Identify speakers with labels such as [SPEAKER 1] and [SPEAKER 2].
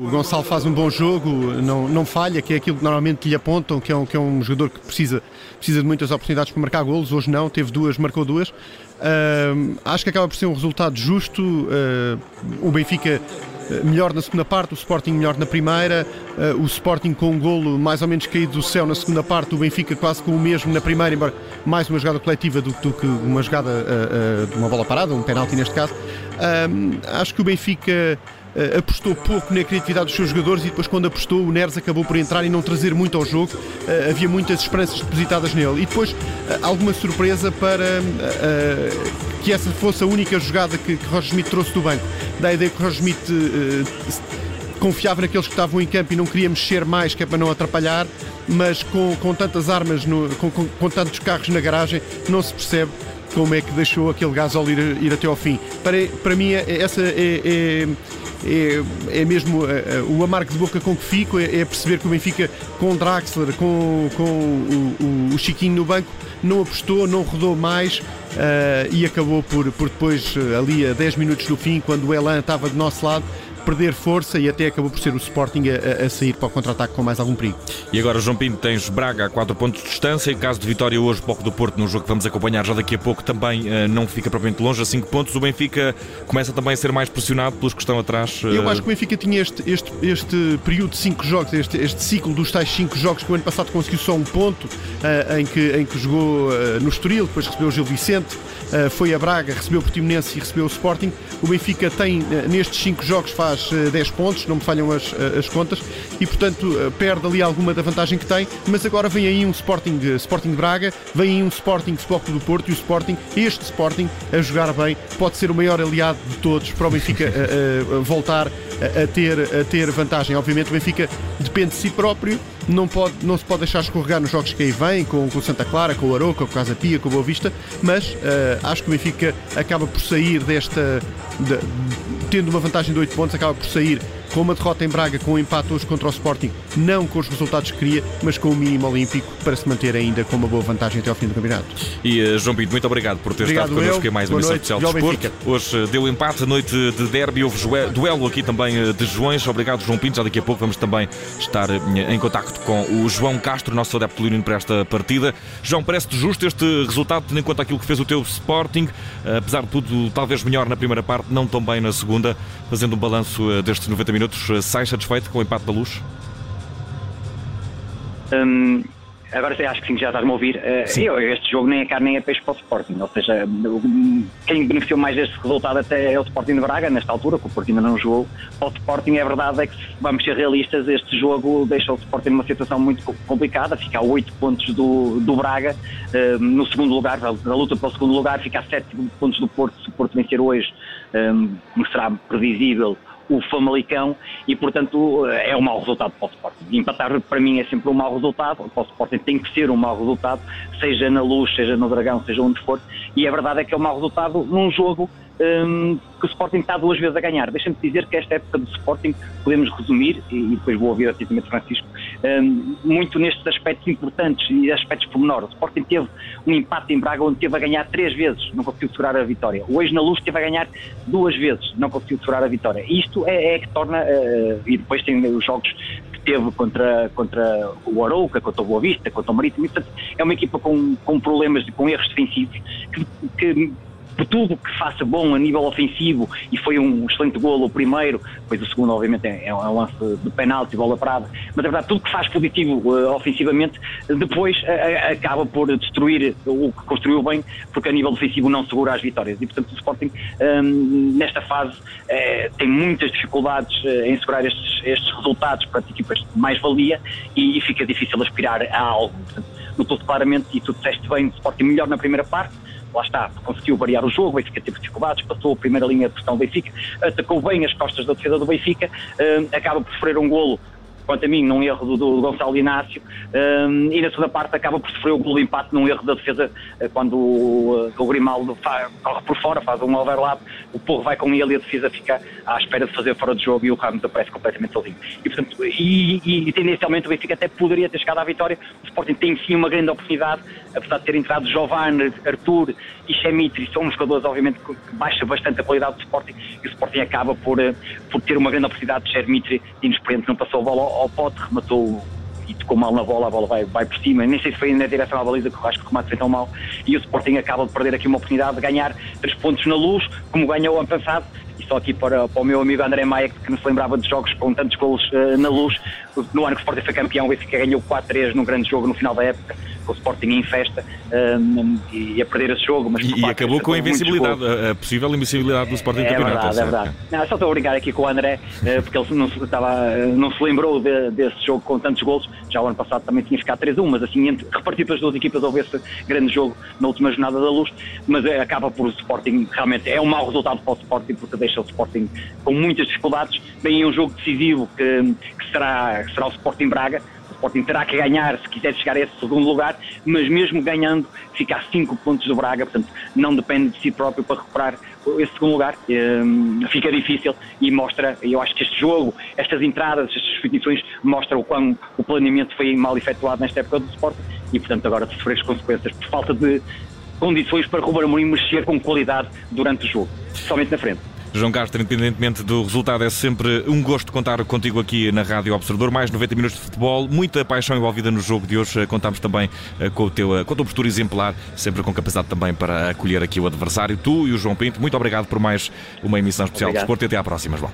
[SPEAKER 1] O Gonçalo faz um bom jogo, não, não falha, que é aquilo que normalmente lhe apontam, que é um, que é um jogador que precisa, precisa de muitas oportunidades para marcar golos. Hoje não, teve duas, marcou duas. Uh, acho que acaba por ser um resultado justo. Uh, o Benfica eh, melhor na segunda parte, o Sporting melhor na primeira, uh, o Sporting com um golo mais ou menos caído do céu na segunda parte, o Benfica quase com o mesmo na primeira, embora mais uma jogada coletiva do, do que uma jogada de uma bola parada, um penalti neste caso. acho que o Benfica uh, apostou pouco na criatividade dos seus jogadores e depois quando apostou o Neres acabou por entrar e não trazer muito ao jogo. Uh, havia muitas esperanças depositadas nele. E depois uh, alguma surpresa para que essa fosse a única jogada que, que Roger Schmidt trouxe do banco. Da ideia que Roger Schmidt confiava naqueles que estavam em campo e não queria mexer mais que é para não atrapalhar mas com, com tantas armas no, com, com, com tantos carros na garagem não se percebe como é que deixou aquele gasol ir, ir até ao fim. Para, para mim, essa é, é, é, é mesmo é, o amargo de boca com que fico, é, é, perceber que o Benfica com o Draxler, com, com o, o, o Chiquinho no banco, não apostou, não rodou mais uh, e acabou por, por depois, ali a 10 minutos do fim, quando o Elan estava do nosso lado, perder força e até acabou por ser o Sporting a, a sair para o contra-ataque com mais algum perigo.
[SPEAKER 2] E agora, João Pinto, tens Braga a 4 pontos de distância. Em caso de vitória hoje, pouco do Porto, no jogo que vamos acompanhar já daqui a pouco, também uh, não fica propriamente longe, a 5 pontos. O Benfica começa também a ser mais pressionado pelos que estão atrás.
[SPEAKER 1] Uh... Eu acho que o Benfica tinha este, este, este período de 5 jogos, este, este ciclo dos tais 5 jogos que o ano passado conseguiu só um ponto, uh, em, que, em que jogou no Estoril, depois recebeu o Gil Vicente, foi a Braga, recebeu o Portimonense e recebeu o Sporting. O Benfica tem, nestes 5 jogos, faz 10 pontos pontos, não me falham as, as contas, e portanto eh, perde ali alguma da vantagem que tem, mas agora vem aí um Sporting, Sporting Braga, vem aí um Sporting Futebol do Porto e o Sporting, este Sporting, a jogar bem, pode ser o maior aliado de todos para o Benfica a, eh, a, eh, a ter, a ter vantagem. Obviamente o Benfica depende de si próprio, não, pode, não se pode deixar escorregar nos jogos que aí vêm, com, com Santa Clara, com o Aroca, com o Casa Pia, com o Boa Vista, mas uh, acho que o Benfica acaba por sair desta. De, tendo uma vantagem de 8 pontos, acaba por sair com uma derrota em Braga, com um empate hoje contra o Sporting, não com os resultados que queria, mas com o mínimo olímpico para se manter ainda com uma boa vantagem até ao fim do campeonato.
[SPEAKER 2] E uh, João Pinto, muito obrigado por ter obrigado estado connosco em mais uma emissão especial de Desporto. Hoje uh, deu empate, noite de derby, houve duelo aqui também uh, de Joões. Obrigado, João Pinto. Já daqui a pouco vamos também estar em contacto com o João Castro, nosso adepto leonino para esta partida. João, parece-te justo este resultado, tendo em conta aquilo que fez o teu Sporting, apesar de tudo, talvez melhor na primeira parte, não tão bem na segunda, fazendo um balanço destes 90 minutos minutos, sai satisfeito com o empate da luz?
[SPEAKER 3] Um, agora acho que sim, já estás-me a ouvir. Uh, eu, este jogo nem é carne nem é peixe para o Sporting. Ou seja, quem beneficiou mais deste resultado até é o Sporting de Braga, nesta altura, que o Porto ainda não jogou. Para o Sporting, é verdade é que, vamos ser realistas, este jogo deixa o Sporting numa situação muito complicada. Fica a 8 pontos do, do Braga uh, no segundo lugar, a luta para o segundo lugar, fica a 7 pontos do Porto. Se o Porto vencer hoje, um, será previsível o Famalicão e, portanto, é um mau resultado para o Sporting. Empatar para mim é sempre um mau resultado, para o Sporting tem que ser um mau resultado, seja na Luz, seja no Dragão, seja onde for, e a verdade é que é um mau resultado num jogo um, que o Sporting está duas vezes a ganhar. Deixa-me dizer que esta época do Sporting podemos resumir, e, depois vou ouvir atentamente Francisco, muito nestes aspectos importantes e aspectos pormenores. O Sporting teve um empate em Braga onde teve a ganhar três vezes, não conseguiu segurar a vitória. Hoje na Luz teve a ganhar duas vezes, não conseguiu segurar a vitória. Isto é, é que torna, uh, e depois tem os jogos que teve contra, contra o Arouca, contra o Boa Vista, contra o Marítimo, portanto, é uma equipa com, com problemas, com erros defensivos que, que por tudo que faça bom a nível ofensivo e foi um excelente golo o primeiro, depois o segundo obviamente é, é um lance de penalti, bola parada, mas na verdade tudo que faz positivo uh, ofensivamente depois uh, acaba por destruir o que construiu bem, porque a nível ofensivo não segura as vitórias. E portanto o Sporting um, nesta fase uh, tem muitas dificuldades em segurar estes, estes resultados para equipas de mais valia e, e fica difícil aspirar a algo. Portanto, notou-se claramente, e tu disseste bem, o Sporting melhor na primeira parte, lá está, conseguiu variar o jogo, o Benfica teve dificuldades, passou a primeira linha de pressão do Benfica, atacou bem as costas da defesa do Benfica, uh, acaba por sofrer um golo quanto a mim, num erro do, do Gonçalo Inácio, um, e na segunda parte acaba por sofrer o gol de empate num erro da defesa, uh, quando o, uh, o Grimaldo faz, corre por fora, faz um overlap, o Porro vai com ele e a defesa fica à espera de fazer fora de jogo e o Ramos aparece completamente sozinho. E, portanto, e, e, e tendencialmente o Benfica até poderia ter chegado à vitória, o Sporting tem sim uma grande oportunidade, apesar de ter entrado Giovanni, Arthur e Chemitri, são jogadores obviamente que baixa bastante a qualidade do Sporting e o Sporting acaba por, por ter uma grande oportunidade de Chemitri, inexperiente, não passou a bola ao pote, rematou e tocou mal na bola, a bola vai, vai por cima, nem sei se foi na direção à baliza, que o remate foi tão mal, e o Sporting acaba de perder aqui uma oportunidade de ganhar três pontos na luz, como ganhou ano passado, e só aqui para, para o meu amigo André Maia, que não se lembrava de jogos com tantos golos uh, na luz, no ano que o Sporting foi campeão, o Benfica ganhou 4-3 num grande jogo no final da época, com o Sporting em festa um, e a perder esse jogo. Mas,
[SPEAKER 2] e, e acabou com a invencibilidade, a, possível invencibilidade do Sporting é, campeonato.
[SPEAKER 3] Verdade, é verdade, não, só estou a brincar aqui com o André, uh, porque ele não, estava, não se lembrou de, desse jogo com tantos golos. Já o ano passado também tinha ficado 3-1, mas assim, entre, repartido pelas duas equipas, houve esse grande jogo na última jornada da luz. Mas uh, acaba por o Sporting, realmente é um mau resultado para o Sporting, porque deixa o Sporting com muitas dificuldades. Vem um jogo decisivo que, que será, que será o Sporting Braga Sporting terá que ganhar se quiser chegar a esse segundo lugar, mas mesmo ganhando, fica a 5 pontos do Braga, portanto não depende de si próprio para recuperar esse segundo lugar. Um, fica difícil e mostra, eu acho que este jogo, estas entradas, estas substituições mostram o quão o planeamento foi mal efetuado nesta época do Sporting e portanto agora sofrer as consequências por falta de condições para Ruben Amorim mexer com qualidade durante o jogo, somente na frente.
[SPEAKER 2] João Castro, independentemente do resultado, é sempre um gosto contar contigo aqui na Rádio Observador. Mais 90 minutos de futebol, muita paixão envolvida no jogo de hoje. Contamos também eh, com, o teu, eh, com a tua postura exemplar, sempre com capacidade também para acolher aqui o adversário. Tu e o João Pinto, muito obrigado por mais uma emissão especial obrigado. de Desporto e até à próxima, João.